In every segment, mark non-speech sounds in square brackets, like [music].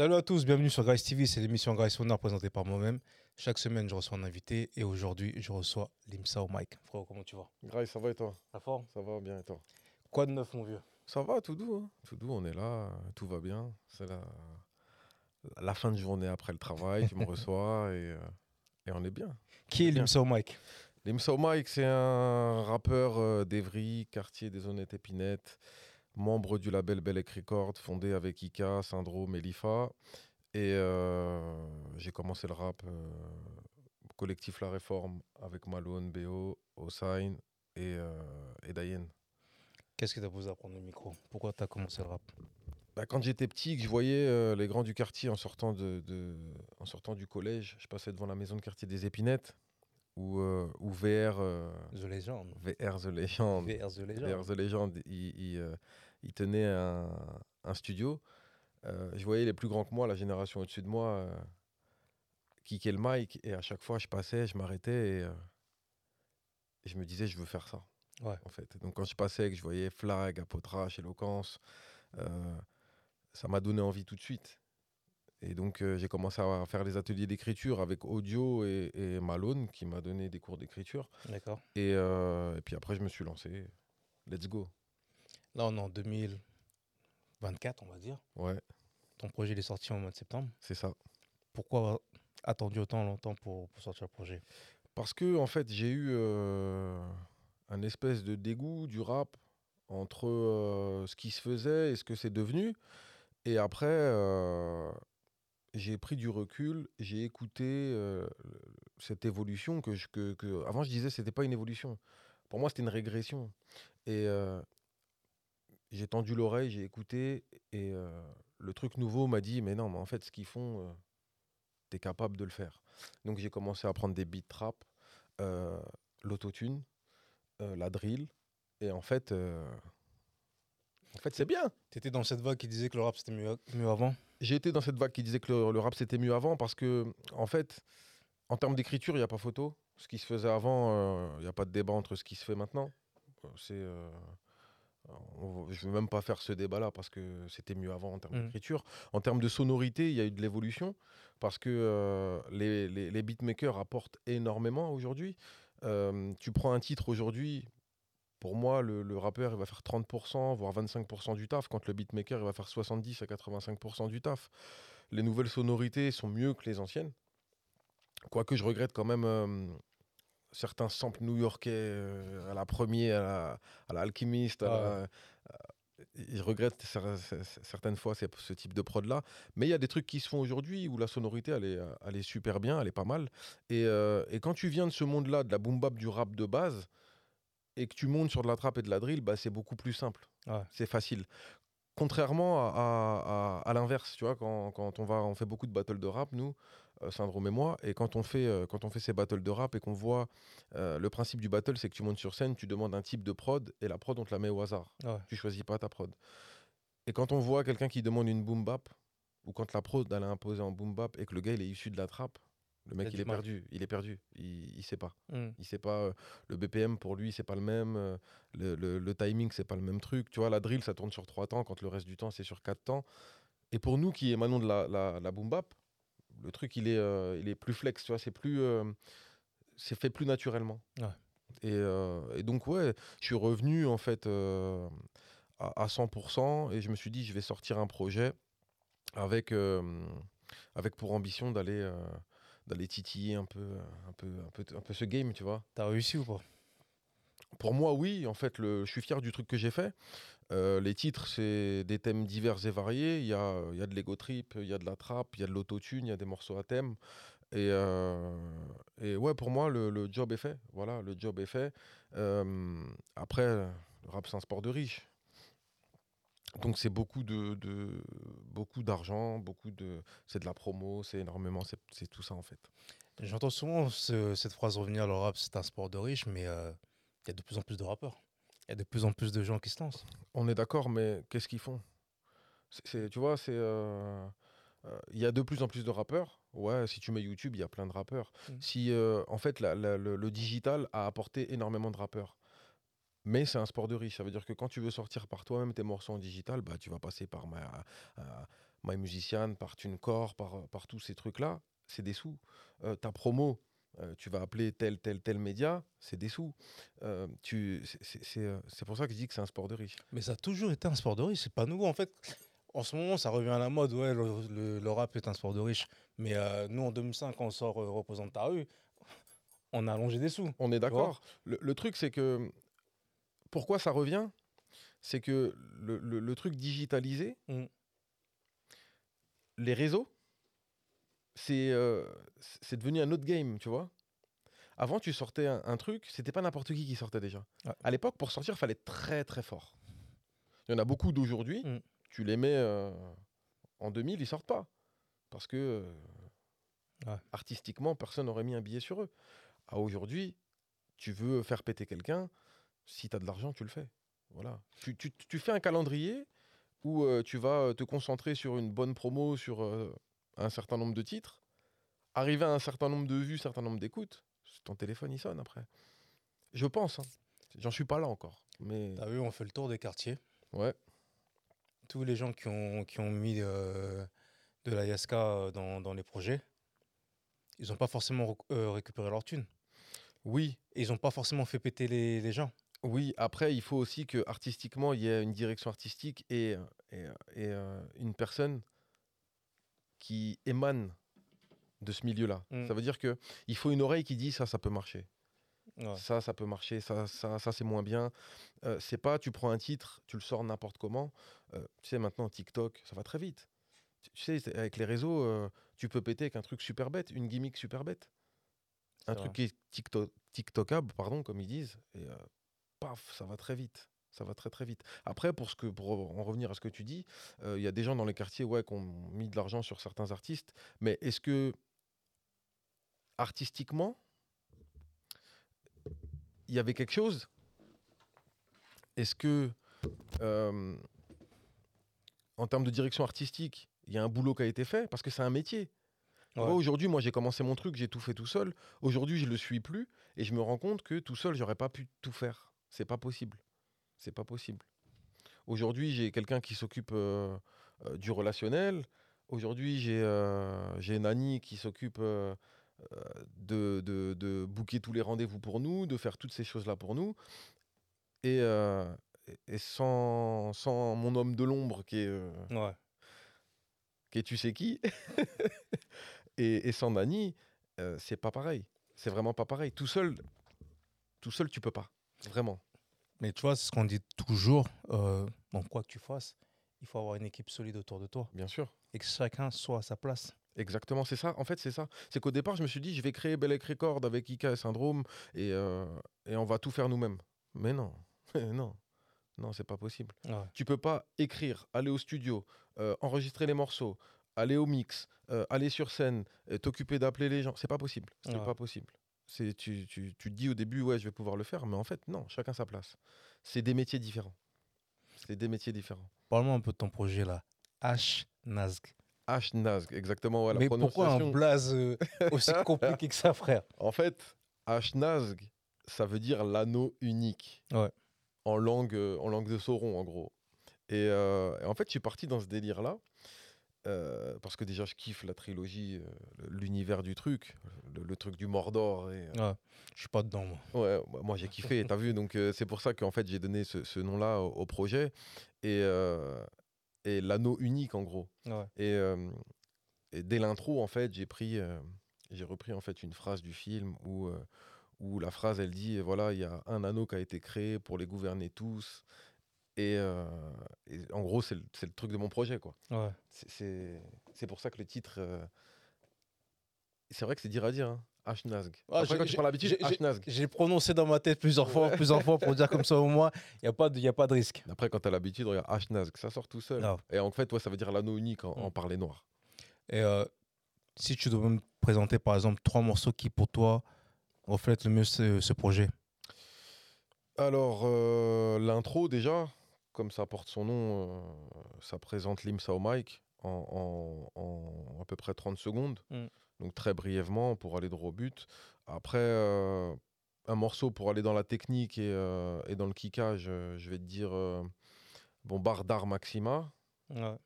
Salut à tous, bienvenue sur Grace TV, c'est l'émission Grace Honor présentée par moi-même. Chaque semaine, je reçois un invité et aujourd'hui, je reçois Limsa au Mike. Frérot, comment tu vas? Grace, ça va et toi? La forme? Ça va bien et toi? Quoi de neuf, mon vieux? Ça va, tout doux. hein. Tout doux, on est là, tout va bien. C'est la... la fin de journée après le travail, tu me [laughs] reçois et, euh, et on est bien. Qui est. Limsa au Mike Limso Mike, c'est un rappeur euh, d'Evry, quartier des Honnêtes Épinettes, membre du label Belek Records, fondé avec Ika, Syndrome et Lifa. Et euh, j'ai commencé le rap euh, collectif La Réforme avec Malone, BO, Hossein et, euh, et Dayen. Qu'est-ce qui t'a posé à prendre le micro? Pourquoi t'as commencé le rap? Bah, quand j'étais petit, que je voyais euh, les grands du quartier en sortant, de, de- en sortant du collège, je passais devant la maison de quartier des Épinettes, où, euh, VR, euh, The Legend. VR The Legend, VR The Legend. VR The Legend, il, il, euh, il tenait un, un studio. Je voyais les plus grands que moi, la génération au-dessus de moi, euh, kicker le mic, et à chaque fois, je passais, je m'arrêtais, et, et je me disais, je veux faire ça Ouais. en fait. Donc quand je passais, que je voyais Flag, Apotrache, Eloquence, ça m'a donné envie tout de suite. Et donc euh, j'ai commencé à faire les ateliers d'écriture avec Audio et, et Malone qui m'a donné des cours d'écriture. D'accord. Et, euh, et puis après je me suis lancé. Let's go. Là, on est en 2024, on va dire. Ouais, Ton projet il est sorti en mois de septembre. c'est ça. Pourquoi avoir attendu autant longtemps pour, pour sortir le projet? Parce que en fait j'ai eu euh, un espèce de dégoût du rap entre ce qui se faisait et ce que c'est devenu. Et après, euh, j'ai pris du recul, j'ai écouté euh, cette évolution que, je, que, que- avant je disais c'était pas une évolution. Pour moi c'était une régression. Et euh, j'ai tendu l'oreille, j'ai écouté et euh, le truc nouveau m'a dit mais non mais en fait ce qu'ils font, euh, t'es capable de le faire. Donc j'ai commencé à prendre des beats trap, l'autotune, la drill et en fait en fait c'est bien. T'étais dans cette vague qui disait que le rap c'était mieux, mieux avant? J'ai été dans cette vague qui disait que le, le rap c'était mieux avant parce que, en fait, en termes d'écriture, il n'y a pas photo. Ce qui se faisait avant, il n'y a pas de débat entre ce qui se fait maintenant. Euh, C'est, euh, on- je ne veux même pas faire ce débat-là parce que c'était mieux avant en termes Mhm. d'écriture. En termes de sonorité, il y a eu de l'évolution parce que euh, les, les- les beatmakers apportent énormément aujourd'hui. Euh, tu prends un titre aujourd'hui. Pour moi, le, le rappeur, il va faire 30%, voire 25% du taf, quand le beatmaker, il va faire 70 à 85% du taf. Les nouvelles sonorités sont mieux que les anciennes. Quoique je regrette quand même euh, certains samples new-yorkais euh, à la première, à la, à la Alchemist. à Ah la- à- je regrette cer- cer- certaines fois ce type de prod-là. Mais il y a des trucs qui se font aujourd'hui où la sonorité, elle est, euh, elle est super bien, elle est pas mal. Et, euh, et quand tu viens de ce monde-là, de la boom bap, du rap de base, et que tu montes sur de la trap et de la drill, bah, c'est beaucoup plus simple. Ouais. C'est facile. Contrairement à, à- à- à l'inverse, tu vois, quand, quand on va, on fait beaucoup de battles de rap, nous, euh, Syndrome et moi, et quand on fait, euh, quand on fait ces battles de rap et qu'on voit euh, le principe du battle, c'est que tu montes sur scène, tu demandes un type de prod et la prod on te la met au hasard. Ouais. Tu choisis pas ta prod. Et quand on voit quelqu'un qui demande une boom bap, ou quand la prod elle est imposée en boom bap et que le gars il est issu de la trappe, le mec il est perdu, il est perdu, il, il sait pas. Hmm. Il sait pas euh, le BPM pour lui c'est pas le même, euh, le, le- le timing c'est pas le même truc. Tu vois la drill ça tourne sur trois temps quand le reste du temps c'est sur quatre temps. Et pour nous qui émanons de la, la, la boom bap, le truc il est, euh, il est plus flex, tu vois c'est plus, c'est fait plus naturellement. Ouais. Et, et donc ouais, je suis revenu en fait à, à 100% et je me suis dit je vais sortir un projet avec, avec pour ambition d'aller d'aller titiller un peu, un, peu, un, peu, un peu ce game, tu vois. T'as réussi ou pas? Pour moi, oui, en fait, le, je suis fier du truc que j'ai fait. Euh, les titres, c'est des thèmes divers et variés. Il y a, il y a de l'ego trip, il y a de la trap, il y a de l'autotune, il y a des morceaux à thème. Et, euh, et ouais, pour moi, le, le job est fait. Voilà, le job est fait. Euh, après, le rap, c'est un sport de riche. Donc c'est beaucoup de, de- beaucoup d'argent, beaucoup de c'est de la promo, c'est énormément, c'est tout ça en fait. J'entends souvent ce- cette phrase revenir le rap c'est un sport de riche, mais euh, il y a de plus en plus de rappeurs. Il y a de plus en plus de gens qui se lancent. On est d'accord, mais qu'est-ce qu'ils font? Tu vois, c'est. euh, euh, Il y a de plus en plus de rappeurs. Ouais, si tu mets YouTube, il y a plein de rappeurs. Mm. Si, en fait, la- la- le, le digital a apporté énormément de rappeurs. Mais c'est un sport de riche. Ça veut dire que quand tu veux sortir par toi-même tes morceaux en digital, bah, tu vas passer par, ma- euh, My Musician, par TuneCore, par, par tous ces trucs-là, c'est des sous. Euh, ta promo, euh, tu vas appeler tel, tel, tel média, c'est des sous. Euh, c'est- euh, pour ça que je dis que c'est un sport de riche. Mais ça a toujours été un sport de riche, c'est pas nouveau en fait. En ce moment, ça revient à la mode, ouais, le, le- le rap est un sport de riche. Mais euh, nous, en 2005, quand on sort euh, Représente ta rue, on a allongé des sous. On est d'accord. Le, le truc, c'est que pourquoi ça revient C'est que le, le- le truc digitalisé, Mm. les réseaux, c'est euh, c'est devenu un autre game, tu vois. Avant, tu sortais un, un truc, c'était pas n'importe qui qui sortait déjà. Ouais. À l'époque, pour sortir, il fallait être très très fort. Il y en a beaucoup d'aujourd'hui, Mm. tu les mets euh, en 2000, ils sortent pas. Parce que euh, Ouais. artistiquement, personne n'aurait mis un billet sur eux. À aujourd'hui, tu veux faire péter quelqu'un, si tu as de l'argent, tu le fais. Voilà. Tu, tu- tu fais un calendrier où euh, tu vas euh, te concentrer sur une bonne promo, sur euh, un certain nombre de titres, arriver à un certain nombre de vues, un certain nombre d'écoutes, ton téléphone il sonne après. Je pense. hein. J'en suis pas là encore. Mais T'as vu, on fait le tour des quartiers. ouais, Tous les gens qui ont, qui ont mis euh, de la Yaska euh, dans, dans les projets, ils n'ont pas forcément récupéré leur thune. oui, Et ils n'ont pas forcément fait péter les, les gens. Oui, après, il faut aussi que artistiquement, il y ait une direction artistique et, et, et, euh, une personne qui émane de ce milieu-là. Mm. Ça veut dire que il faut une oreille qui dit ça, ça peut marcher. Ouais. Ça, ça peut marcher. Ça, ça, ça c'est moins bien. Euh, c'est pas, tu prends un titre, tu le sors n'importe comment. Euh, tu sais, maintenant, TikTok, ça va très vite. Tu- sais, avec les réseaux, euh, tu peux péter avec un truc super bête, une gimmick super bête. Un truc qui est TikTok, TikTokable, pardon, comme ils disent. Et paf, ça va très vite. Ça va très très vite. Après, pour, ce que, pour en revenir à ce que tu dis, euh, il y a des gens dans les quartiers ouais, qui ont mis de l'argent sur certains artistes. Mais est-ce que artistiquement, il y avait quelque chose? Est-ce que euh, en termes de direction artistique, il y a un boulot qui a été fait? Parce que c'est un métier. Ouais. Aujourd'hui, moi, j'ai commencé mon truc, j'ai tout fait tout seul. Aujourd'hui, je le suis plus et je me rends compte que tout seul, j'aurais pas pu tout faire. C'est pas possible. C'est pas possible. Aujourd'hui, j'ai quelqu'un qui s'occupe euh, euh, du relationnel. Aujourd'hui, j'ai euh, Nani qui s'occupe euh, de, de, de booker tous les rendez-vous pour nous, de faire toutes ces choses-là pour nous. Et, et- sans, sans mon homme de l'ombre qui est, Ouais. qui est tu sais qui, [laughs] et, et sans Nani, c'est pas pareil. C'est vraiment pas pareil. Tout seul, tout seul, tu peux pas. Vraiment. Mais tu vois, c'est ce qu'on dit toujours. Euh, dans quoi que tu fasses, il faut avoir une équipe solide autour de toi Bien sûr. et que chacun soit à sa place. Exactement, c'est ça. En fait, c'est ça. C'est qu'au départ, je me suis dit, je vais créer Bellec Record avec Ika et Syndrome et, euh, et on va tout faire nous-mêmes. Mais non, [laughs] non, non, c'est pas possible. Ouais. Tu peux pas écrire, aller au studio, euh, enregistrer les morceaux, aller au mix, euh, aller sur scène, t'occuper d'appeler les gens. C'est pas possible. C'est Ouais. pas possible. C'est tu, tu, tu te dis au début, ouais, je vais pouvoir le faire, mais en fait, non, chacun sa place. C'est des métiers différents. C'est des métiers différents. Parle-moi un peu de ton projet là. H Nazg. H Nazg, exactement. ouais, la Mais pourquoi un blaze euh, aussi [laughs] compliqué que ça, frère? En fait, H-Nazg, ça veut dire l'anneau unique. Ouais. En langue, euh, en langue de Sauron, en gros. Et, euh, et en fait, je suis parti dans ce délire-là. Euh, parce que déjà, je kiffe la trilogie, euh, l'univers du truc, le, le truc du Mordor. Et, euh, Ouais. Je suis pas dedans, moi. ouais, moi, moi, j'ai kiffé, t'as vu. Donc, euh, c'est pour ça qu'en fait, j'ai donné ce, ce nom-là au, au projet. Et, et l'anneau unique, en gros. Ouais. Et, et dès l'intro, en fait, j'ai pris, j'ai repris en fait une phrase du film où, où la phrase, elle dit, voilà, il y a un anneau qui a été créé pour les gouverner tous. Et, euh, et en gros, c'est le, truc de mon projet, quoi. Ouais. C'est- pour ça que le titre, euh, c'est vrai que c'est dire à dire, hein. Ah, Après, j'ai- quand tu j'ai- prends l'habitude, j'ai- j'ai- H-Nazg. J'ai prononcé dans ma tête plusieurs fois, plusieurs fois pour dire comme ça au moins, il n'y a, pas de- y a pas de risque. Après, quand tu as l'habitude, regarde, H-Nazg, ça sort tout seul. Ah. Et en fait, ouais, ça veut dire l'anneau unique en, en Mm. parler noir. Et euh, si tu devais me présenter par exemple trois morceaux qui pour toi reflètent le mieux ce, ce projet. Alors, euh, l'intro, déjà, comme ça porte son nom, euh, ça présente Limsa au mic en, en- en à peu près 30 secondes. Mm. Donc, très brièvement, pour aller droit au but. Après, euh, un morceau pour aller dans la technique et, euh, et dans le kickage, euh, je vais te dire, euh, bon, Bardar Maxima. Ouais.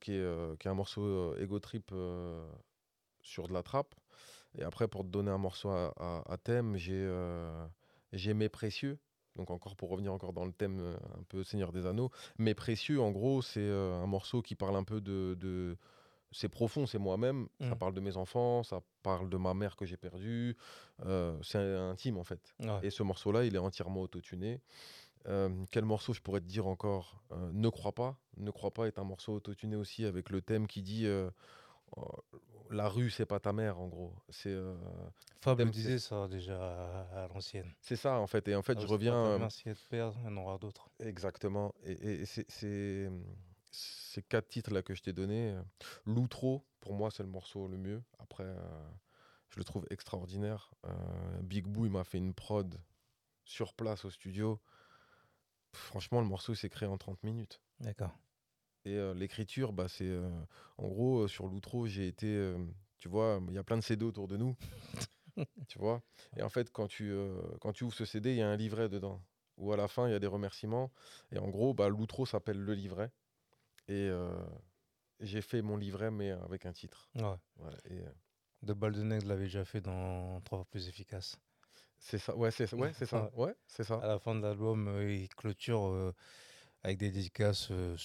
qui, est, qui est un morceau Ego Trip sur de la trappe. Et après, pour te donner un morceau à, à- à thème, j'ai j'ai Mes Précieux. Donc encore pour revenir encore dans le thème euh, un peu Seigneur des Anneaux. Mes Précieux, en gros, c'est euh, un morceau qui parle un peu de... de- c'est profond, c'est moi-même. Ça Mm. parle de mes enfants, ça parle de ma mère que j'ai perdue. euh, c'est intime en fait. Ouais. Et ce morceau-là, il est entièrement autotuné. Euh, quel morceau je pourrais te dire encore? Euh, Ne crois pas. Ne crois pas est un morceau autotuné aussi avec le thème qui dit La rue, c'est pas ta mère, en gros. C'est euh, c'est- disait ça déjà à, à l'ancienne. c'est ça, en fait. Et en fait, Ah, je pas reviens. ta euh, mère, si elle te perd, il y en aura d'autres. Exactement. Et, et- et c'est- c'est ces quatre titres-là que je t'ai donnés. euh, L'outro, pour moi, c'est le morceau le mieux. Après, euh, je le trouve extraordinaire. Euh, Big Boo, il m'a fait une prod sur place au studio. Franchement, le morceau s'est créé en 30 minutes. D'accord. Et l'écriture, bah, c'est. en gros, sur l'outro, j'ai été. tu vois, il y a plein de CD autour de nous. tu vois Et en fait, quand tu, quand tu ouvres ce CD, il y a un livret dedans. Où à la fin, il y a des remerciements. Et en gros, bah, l'outro s'appelle Le livret. Et j'ai fait mon livret, mais avec un titre. Ouais. Voilà. Et De Baldenec l'avait déjà fait dans Trois fois plus efficace. c'est ça. Ouais, c'est [laughs] ça. Ouais, c'est ça. Ouais, c'est ça. À la fin de l'album, euh, il clôture euh, avec des dédicaces euh,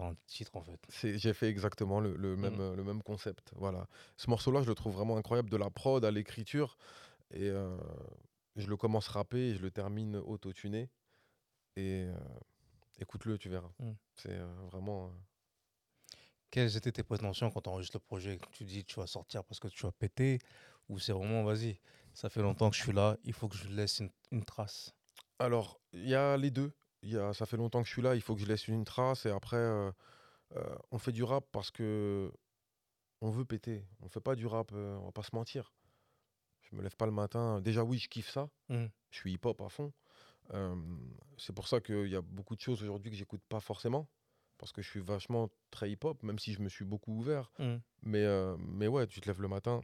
un titre en fait. J'ai fait exactement le, le même, Mm. euh, le même concept. Voilà. Ce morceau-là, je le trouve vraiment incroyable, de la prod à l'écriture. Et euh, je le commence rappé et je le termine autotuné. Et euh, écoute-le, tu verras. Mm. C'est vraiment. Quelles étaient tes prétentions quand tu enregistres le projet Tu dis tu vas sortir parce que tu vas péter Ou c'est vraiment vas-y, ça fait longtemps que je suis là, il faut que je laisse une, une trace? Alors, il y a les deux. Y a, ça fait longtemps que je suis là, il faut que je laisse une trace. Et après, euh, euh, on fait du rap parce que on veut péter. On fait pas du rap, euh, on va pas se mentir. Je me lève pas le matin. Déjà, oui, je kiffe ça. Mhm. Je suis hip-hop à fond. Euh, c'est pour ça qu'il y a beaucoup de choses aujourd'hui que j'écoute pas forcément. Parce que je suis vachement très hip-hop, même si je me suis beaucoup ouvert. Mhm. Mais, mais ouais, tu te lèves le matin,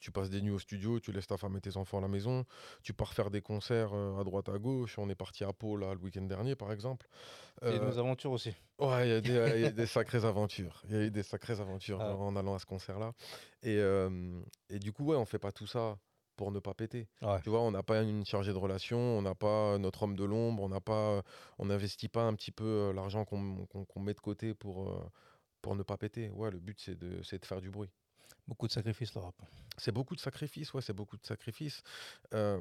tu passes des nuits au studio, tu laisses ta femme et tes enfants à la maison, tu pars faire des concerts euh, à droite à gauche. On est parti à Pau là, le week-end dernier, par exemple. Et Euh, nos aventures aussi. Ouais, il y a des, il y a [laughs] des sacrées aventures. Il y a eu des sacrées aventures Ah. en allant à ce concert-là. Et, euh, et du coup, ouais, on fait pas tout ça pour ne pas péter. Ouais. Tu vois, on n'a pas une chargée de relations, on n'a pas notre homme de l'ombre, on n'a pas, on n'investit pas un petit peu l'argent qu'on met de côté pour, pour ne pas péter. Ouais, le but, c'est de, c'est de faire du bruit. Beaucoup de sacrifices le rap. C'est beaucoup de sacrifices, ouais, c'est beaucoup de sacrifices. Euh,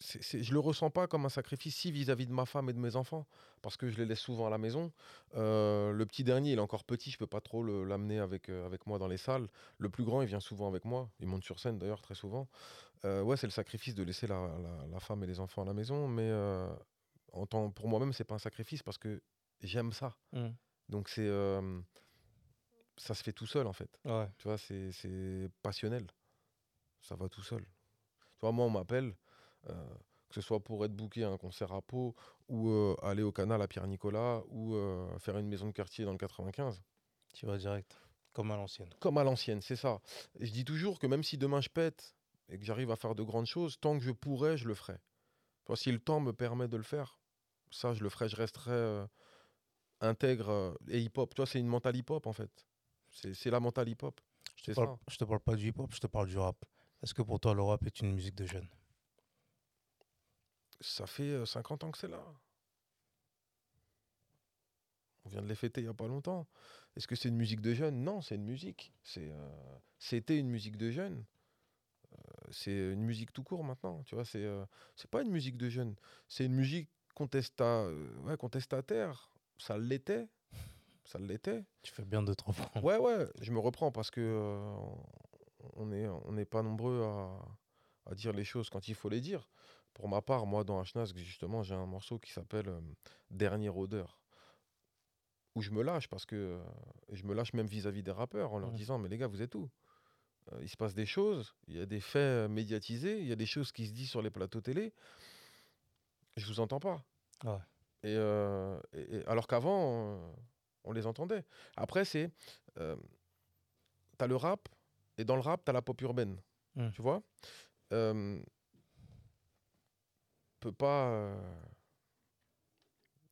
c'est- c'est- je le ressens pas comme un sacrifice si vis-à-vis de ma femme et de mes enfants, parce que je les laisse souvent à la maison. Euh, le petit dernier, il est encore petit, je peux pas trop le- l'amener avec, euh, avec moi dans les salles. Le plus grand, il vient souvent avec moi, il monte sur scène d'ailleurs très souvent. Euh, ouais, c'est le sacrifice de laisser la, la- la femme et les enfants à la maison, mais en tant, pour moi-même, c'est pas un sacrifice parce que j'aime ça. Mhm. Donc c'est euh, ça se fait tout seul en fait. Ouais. Tu vois, c'est passionnel. Ça va tout seul. Tu vois, moi, on m'appelle, euh, que ce soit pour être booké à un concert à Pau, ou euh, aller au canal à Pierre-Nicolas, ou euh, faire une maison de quartier dans le 95. Tu vas direct, comme à l'ancienne. Comme à l'ancienne, c'est ça. Et je dis toujours que même si demain je pète et que j'arrive à faire de grandes choses, tant que je pourrais, je le ferai. Tu vois, si le temps me permet de le faire, ça, je le ferai. Je resterai intègre et hip-hop. Tu vois, c'est une mentale hip-hop, en fait. C'est la mentale hip-hop. Je te, ça. je te parle pas du hip-hop, je te parle du rap. Est-ce que pour toi le rap est une musique de jeunes Ça fait euh, 50 ans que c'est là. On vient de les fêter il n'y a pas longtemps. Est-ce que c'est une musique de jeunes Non, c'est une musique. Euh, C'était une musique de jeunes. Euh, c'est une musique tout court maintenant. Tu vois, c'est, euh, pas une musique de jeunes. C'est une musique contesta, euh, ouais, contestataire. Ça l'était. Ça l'était. Tu fais bien de te reprendre. Ouais, ouais, je me reprends parce que euh, on n'est on pas nombreux à, à dire les choses quand il faut les dire. Pour ma part, moi, dans Hnask, justement, j'ai un morceau qui s'appelle euh, Dernier Odeur, où je me lâche parce que euh, je me lâche même vis-à-vis des rappeurs en leur disant Mais les gars, vous êtes où? Euh, Il se passe des choses, il y a des faits médiatisés, il y a des choses qui se disent sur les plateaux télé. Je vous entends pas. Ouais. Et, euh, et- et- alors qu'avant, on les entendait. Après, c'est. Euh, t'as le rap, et dans le rap, t'as la pop urbaine. Mm. Tu vois? Euh, peut pas. euh,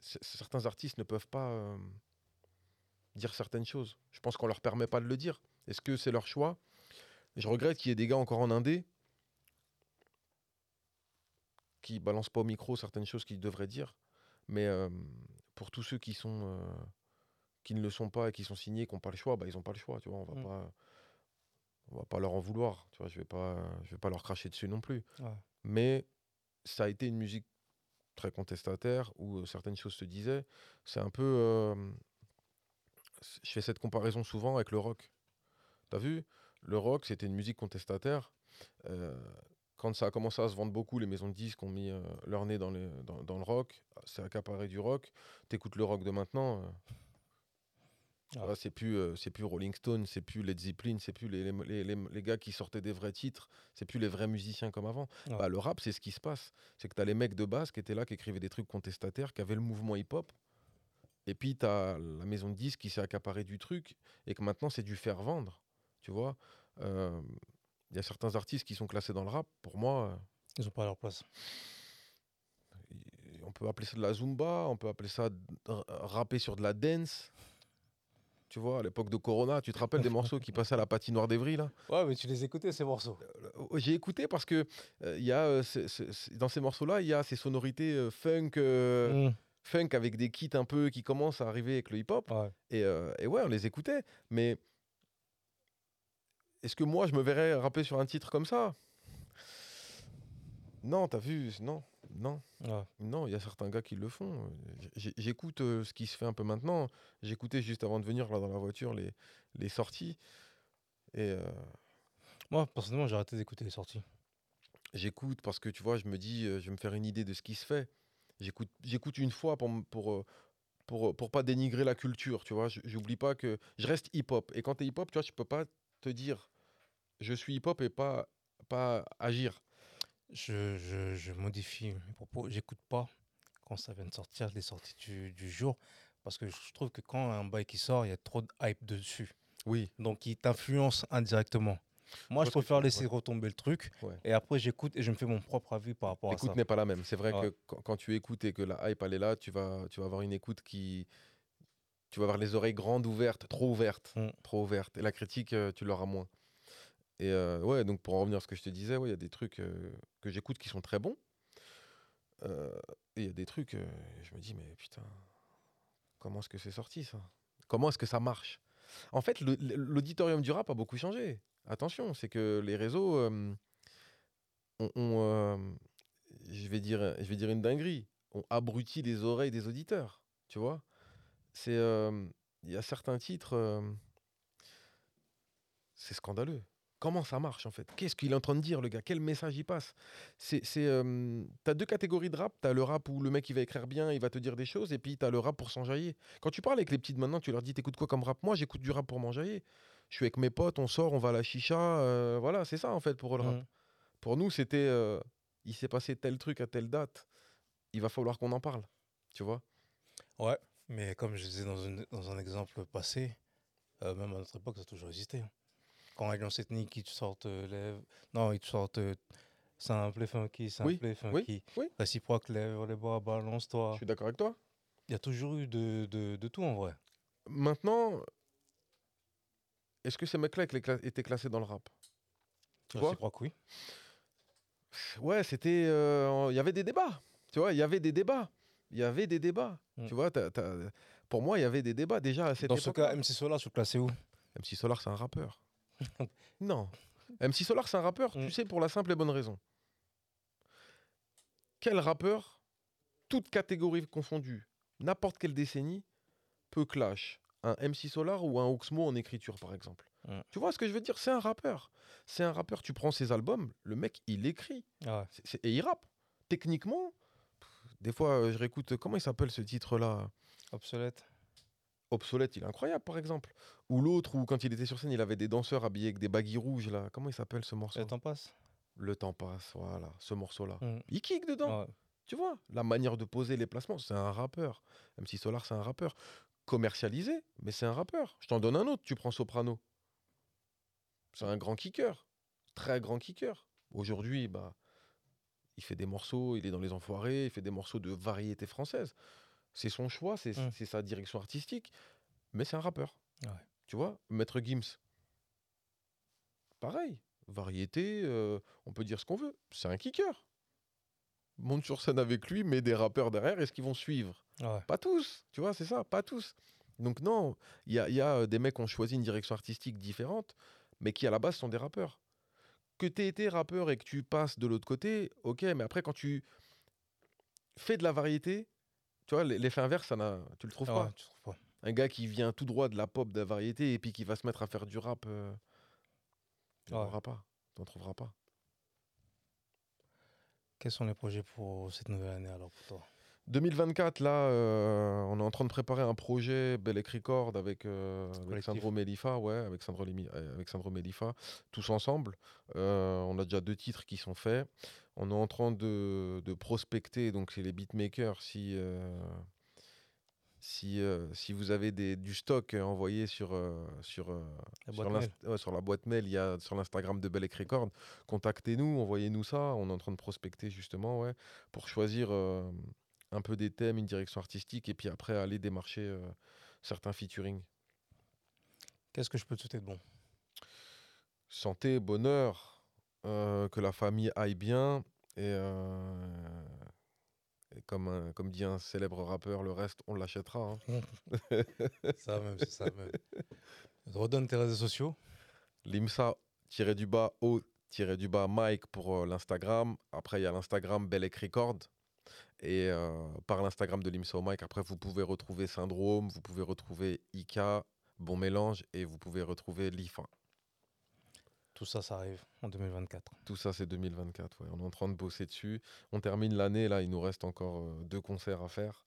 certains artistes ne peuvent pas dire certaines choses. Je pense qu'on leur permet pas de le dire. Est-ce que c'est leur choix? Je regrette qu'il y ait des gars encore en indé qui balancent pas au micro certaines choses qu'ils devraient dire. Mais euh, pour tous ceux qui sont euh, qui ne le sont pas et qui sont signés, qui n'ont pas le choix, bah, ils n'ont pas le choix. Tu vois, on va Mm. pas on va pas leur en vouloir. Tu vois, je vais pas je vais pas leur cracher dessus non plus. Ouais. Mais ça a été une musique très contestataire où euh, certaines choses se disaient. C'est un peu. euh, je fais cette comparaison souvent avec le rock. T'as vu? Le rock, c'était une musique contestataire. Euh, quand ça a commencé à se vendre beaucoup, les maisons de disques ont mis euh, leur nez dans, les- dans- dans le rock. C'est accaparé du rock. T'écoutes le rock de maintenant. Euh, Ah. c'est plus, euh, c'est plus Rolling Stone, c'est plus Led Zeppelin, c'est plus les, les- les- les- gars qui sortaient des vrais titres, c'est plus les vrais musiciens comme avant. Bah, le rap, c'est ce qui se passe. C'est que tu as les mecs de base qui étaient là, qui écrivaient des trucs contestataires, qui avaient le mouvement hip-hop. Et puis tu as la maison de disques qui s'est accaparée du truc et que maintenant c'est du faire vendre. Tu vois Euh, Il y a certains artistes qui sont classés dans le rap. Pour moi, euh, Ils ont pas leur place. on peut appeler ça de la zumba, on peut appeler ça rapper sur de la dance. Tu vois, à l'époque de Corona, tu te rappelles des morceaux qui passaient à la patinoire d'Evry là? Ouais, mais tu les écoutais ces morceaux. Euh, J'ai écouté parce que euh, il y a, euh, dans ces morceaux-là, il y a ces sonorités funk, Mm. funk avec des kits un peu qui commencent à arriver avec le hip-hop. Ouais. Et, euh, et ouais, on les écoutait. Mais est-ce que moi, je me verrais rapper sur un titre comme ça? Non, t'as vu Non, non, Ouais. non. Il y a certains gars qui le font. J'écoute euh, ce qui se fait un peu maintenant. J'écoutais juste avant de venir là dans la voiture les, les sorties. Et euh, Moi, personnellement, j'ai arrêté d'écouter les sorties. j'écoute parce que tu vois, je me dis, euh, je vais me faire une idée de ce qui se fait. J'écoute, une fois pour, pour, pour, pour pas dénigrer la culture, tu vois. J'oublie pas que je reste hip-hop. Et quand tu es hip-hop, tu vois, tu peux pas te dire, je suis hip-hop et pas, pas agir. Je, je, je modifie mes propos. J'écoute pas quand ça vient de sortir, les sorties du, du jour. Parce que je trouve que quand un bail qui sort, il y a trop de hype dessus. Oui. Donc, il t'influence indirectement. Moi, je préfère laisser retomber le truc. Ouais. Et après, j'écoute et je me fais mon propre avis par rapport à L'écoute ça. n'est pas la même. C'est vrai Ouais. que quand, quand tu écoutes et que la hype elle est là, tu vas, tu vas avoir une écoute qui. Tu vas avoir les oreilles grandes ouvertes, trop ouvertes. Mm. Trop ouvertes. Et la critique, euh, tu l'auras moins. Et ouais, donc pour en revenir à ce que je te disais, il y a des trucs que j'écoute qui sont très bons. Et il y a des trucs, je me dis, mais putain, comment est-ce que c'est sorti ça? Comment est-ce que ça marche? En fait, l'auditorium du rap a beaucoup changé. Attention, c'est que les réseaux ont, je, vais dire, je vais dire une dinguerie, ont abruti les oreilles des auditeurs. Tu vois? C'est, Il y a certains titres, c'est scandaleux. Comment ça marche en fait? Qu'est-ce qu'il est en train de dire le gars? Quel message il passe? C'est, c'est, euh, T'as deux catégories de rap. T'as le rap où le mec il va écrire bien, il va te dire des choses, et puis t'as le rap pour s'enjailler. Quand tu parles avec les petites maintenant, tu leur dis t'écoutes quoi comme rap? Moi j'écoute du rap pour m'enjailler. Je suis avec mes potes, on sort, on va à la chicha. euh, voilà, c'est ça en fait pour le rap. Mm. Pour nous, c'était euh, il s'est passé tel truc à telle date. Il va falloir qu'on en parle. Tu vois? Ouais, mais comme je disais dans, une- dans un exemple passé, même à notre époque, ça a toujours existé. hein. Quand Alliance Ethnique, ils te sortent euh, les... Non, ils te sortent euh, simple et funky, simple Oui, et funky. oui. Réciproque, lève les bras, balance-toi. Je suis d'accord avec toi. Il y a toujours eu de, de, de tout en vrai. Maintenant, est-ce que ces mecs-là étaient cla- étaient classés dans le rap? Tu vois? Réciproque, oui. Ouais, c'était. euh, Il y avait des débats. Tu vois, il y avait des débats. Il y avait des débats. Mm. Tu vois, t'as- pour moi, il y avait des débats déjà à cette Dans ce cas, MC Solar, tu le classais où? MC Solar, c'est un rappeur. Non. MC Solar, c'est un rappeur, Mm. tu sais, pour la simple et bonne raison. Quel rappeur, toute catégorie confondue, n'importe quelle décennie, peut clash? Un MC Solar ou un Oxmo en écriture, par exemple Mm. Tu vois ce que je veux dire? C'est un rappeur. C'est un rappeur, tu prends ses albums, le mec, il écrit. Ah ouais. Et il rappe. Techniquement, pff, des fois, euh, je réécoute, comment il s'appelle ce titre-là? Obsolète. Obsolète, il est incroyable, par exemple. Ou l'autre, où quand il était sur scène, il avait des danseurs habillés avec des baguilles rouges, là. Comment il s'appelle ce morceau? Le temps passe Le temps passe, voilà, ce morceau-là. Mm. Il kick dedans, Ouais. tu vois. La manière de poser les placements, c'est un rappeur. Même si Solar, c'est un rappeur. Commercialisé, mais c'est un rappeur. Je t'en donne un autre, tu prends Soprano. C'est un grand kicker. Très grand kicker. Aujourd'hui, bah, il fait des morceaux, il est dans les enfoirés, il fait des morceaux de variété française. C'est son choix, c'est Mm. c'est sa direction artistique. mais c'est un rappeur. Ouais. Tu vois, Maître Gims, pareil, variété, euh, on peut dire ce qu'on veut, c'est un kicker. Monte sur scène avec lui, mais des rappeurs derrière, est-ce qu'ils vont suivre? Ouais. Pas tous, tu vois, c'est ça, pas tous. Donc non, il y y a, euh, des mecs qui ont choisi une direction artistique différente, mais qui à la base sont des rappeurs. Que tu été rappeur et que tu passes de l'autre côté, ok, mais après quand tu fais de la variété, tu vois, l'effet inverse, ça n'a- tu le trouves pas? tu trouves pas. Un gars qui vient tout droit de la pop, de la variété, et puis qui va se mettre à faire du rap, euh, tu n'en Ouais. trouveras pas. Tu n'en trouveras pas. Quels sont les projets pour cette nouvelle année alors pour toi? 2024, là, euh, on est en train de préparer un projet Belec Record avec, euh, avec. Sandro Melifa, ouais, avec Sandro, euh, avec Sandro Melifa, tous ensemble. Euh, on a déjà deux titres qui sont faits. On est en train de, de prospecter, donc c'est les beatmakers. Si, si, si vous avez des, du stock envoyé sur, sur, La sur, boîte l'inst- mail. ouais, sur la boîte mail, il y a sur l'Instagram de Belec Record. Contactez-nous, envoyez-nous ça. On est en train de prospecter justement, ouais, pour choisir un peu des thèmes, une direction artistique, et puis après aller démarcher euh, certains featuring. Qu'est-ce que je peux te souhaiter de bon? Santé, bonheur, euh, que la famille aille bien, et, euh, et comme, un- comme dit un célèbre rappeur, le reste, on l'achètera. hein. [laughs] Ça même, c'est ça même. Redonne tes réseaux sociaux. Limsa, tiré du bas, O, tiré du bas, Mike pour l'Instagram. Après, il y a l'Instagram Belec Record. Et euh, par l'Instagram de Limsa Mike, après, vous pouvez retrouver Syndrome, vous pouvez retrouver Ika, Bon Mélange, et vous pouvez retrouver l'IFA. Tout ça, ça arrive en 2024. Tout ça, c'est 2024. ouais. On est en train de bosser dessus. On termine l'année, là, il nous reste encore euh, deux concerts à faire.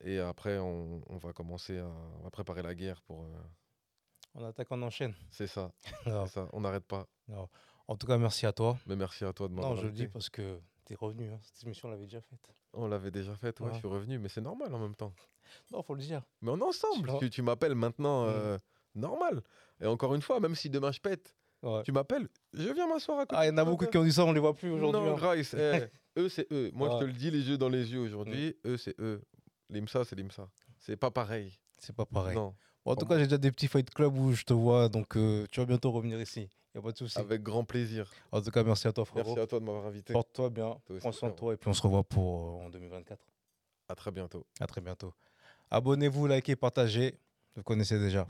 Et après, on, on va commencer à, préparer la guerre pour. euh, On attaque, on enchaîne. c'est ça, [laughs] ça. On n'arrête pas. non. En tout cas, merci à toi. Mais merci à toi de m'avoir Non, je le dis parce que tu es revenu. hein. Cette émission, on l'avait déjà faite. On l'avait déjà fait, ouais, Ouais. je suis revenu, mais c'est normal en même temps. Non, faut le dire. Mais on est ensemble. Tu, tu m'appelles maintenant, Mm. euh, normal. Et encore une fois, même si demain je pète, Ouais. tu m'appelles, je viens m'asseoir à côté. Ah, il y en a beaucoup qui ont dit ça, on les voit plus aujourd'hui. Non, hein. Eh, [laughs] eux c'est eux. Moi je te le dis les yeux dans les yeux aujourd'hui. Eux c'est eux. L'IMSA c'est l'IMSA. C'est pas pareil. C'est pas pareil. Non. Bon, en tout cas, j'ai déjà des petits fight club où je te vois, donc euh, tu vas bientôt revenir ici. Il a pas de souci. Avec grand plaisir. En tout cas, merci à toi, frérot. Merci à toi de m'avoir invité. Porte-toi bien, Toi aussi, prends soin de toi et puis on se revoit pour euh, en 2024. À très bientôt. À très bientôt. Abonnez-vous, likez, partagez. Vous connaissez déjà.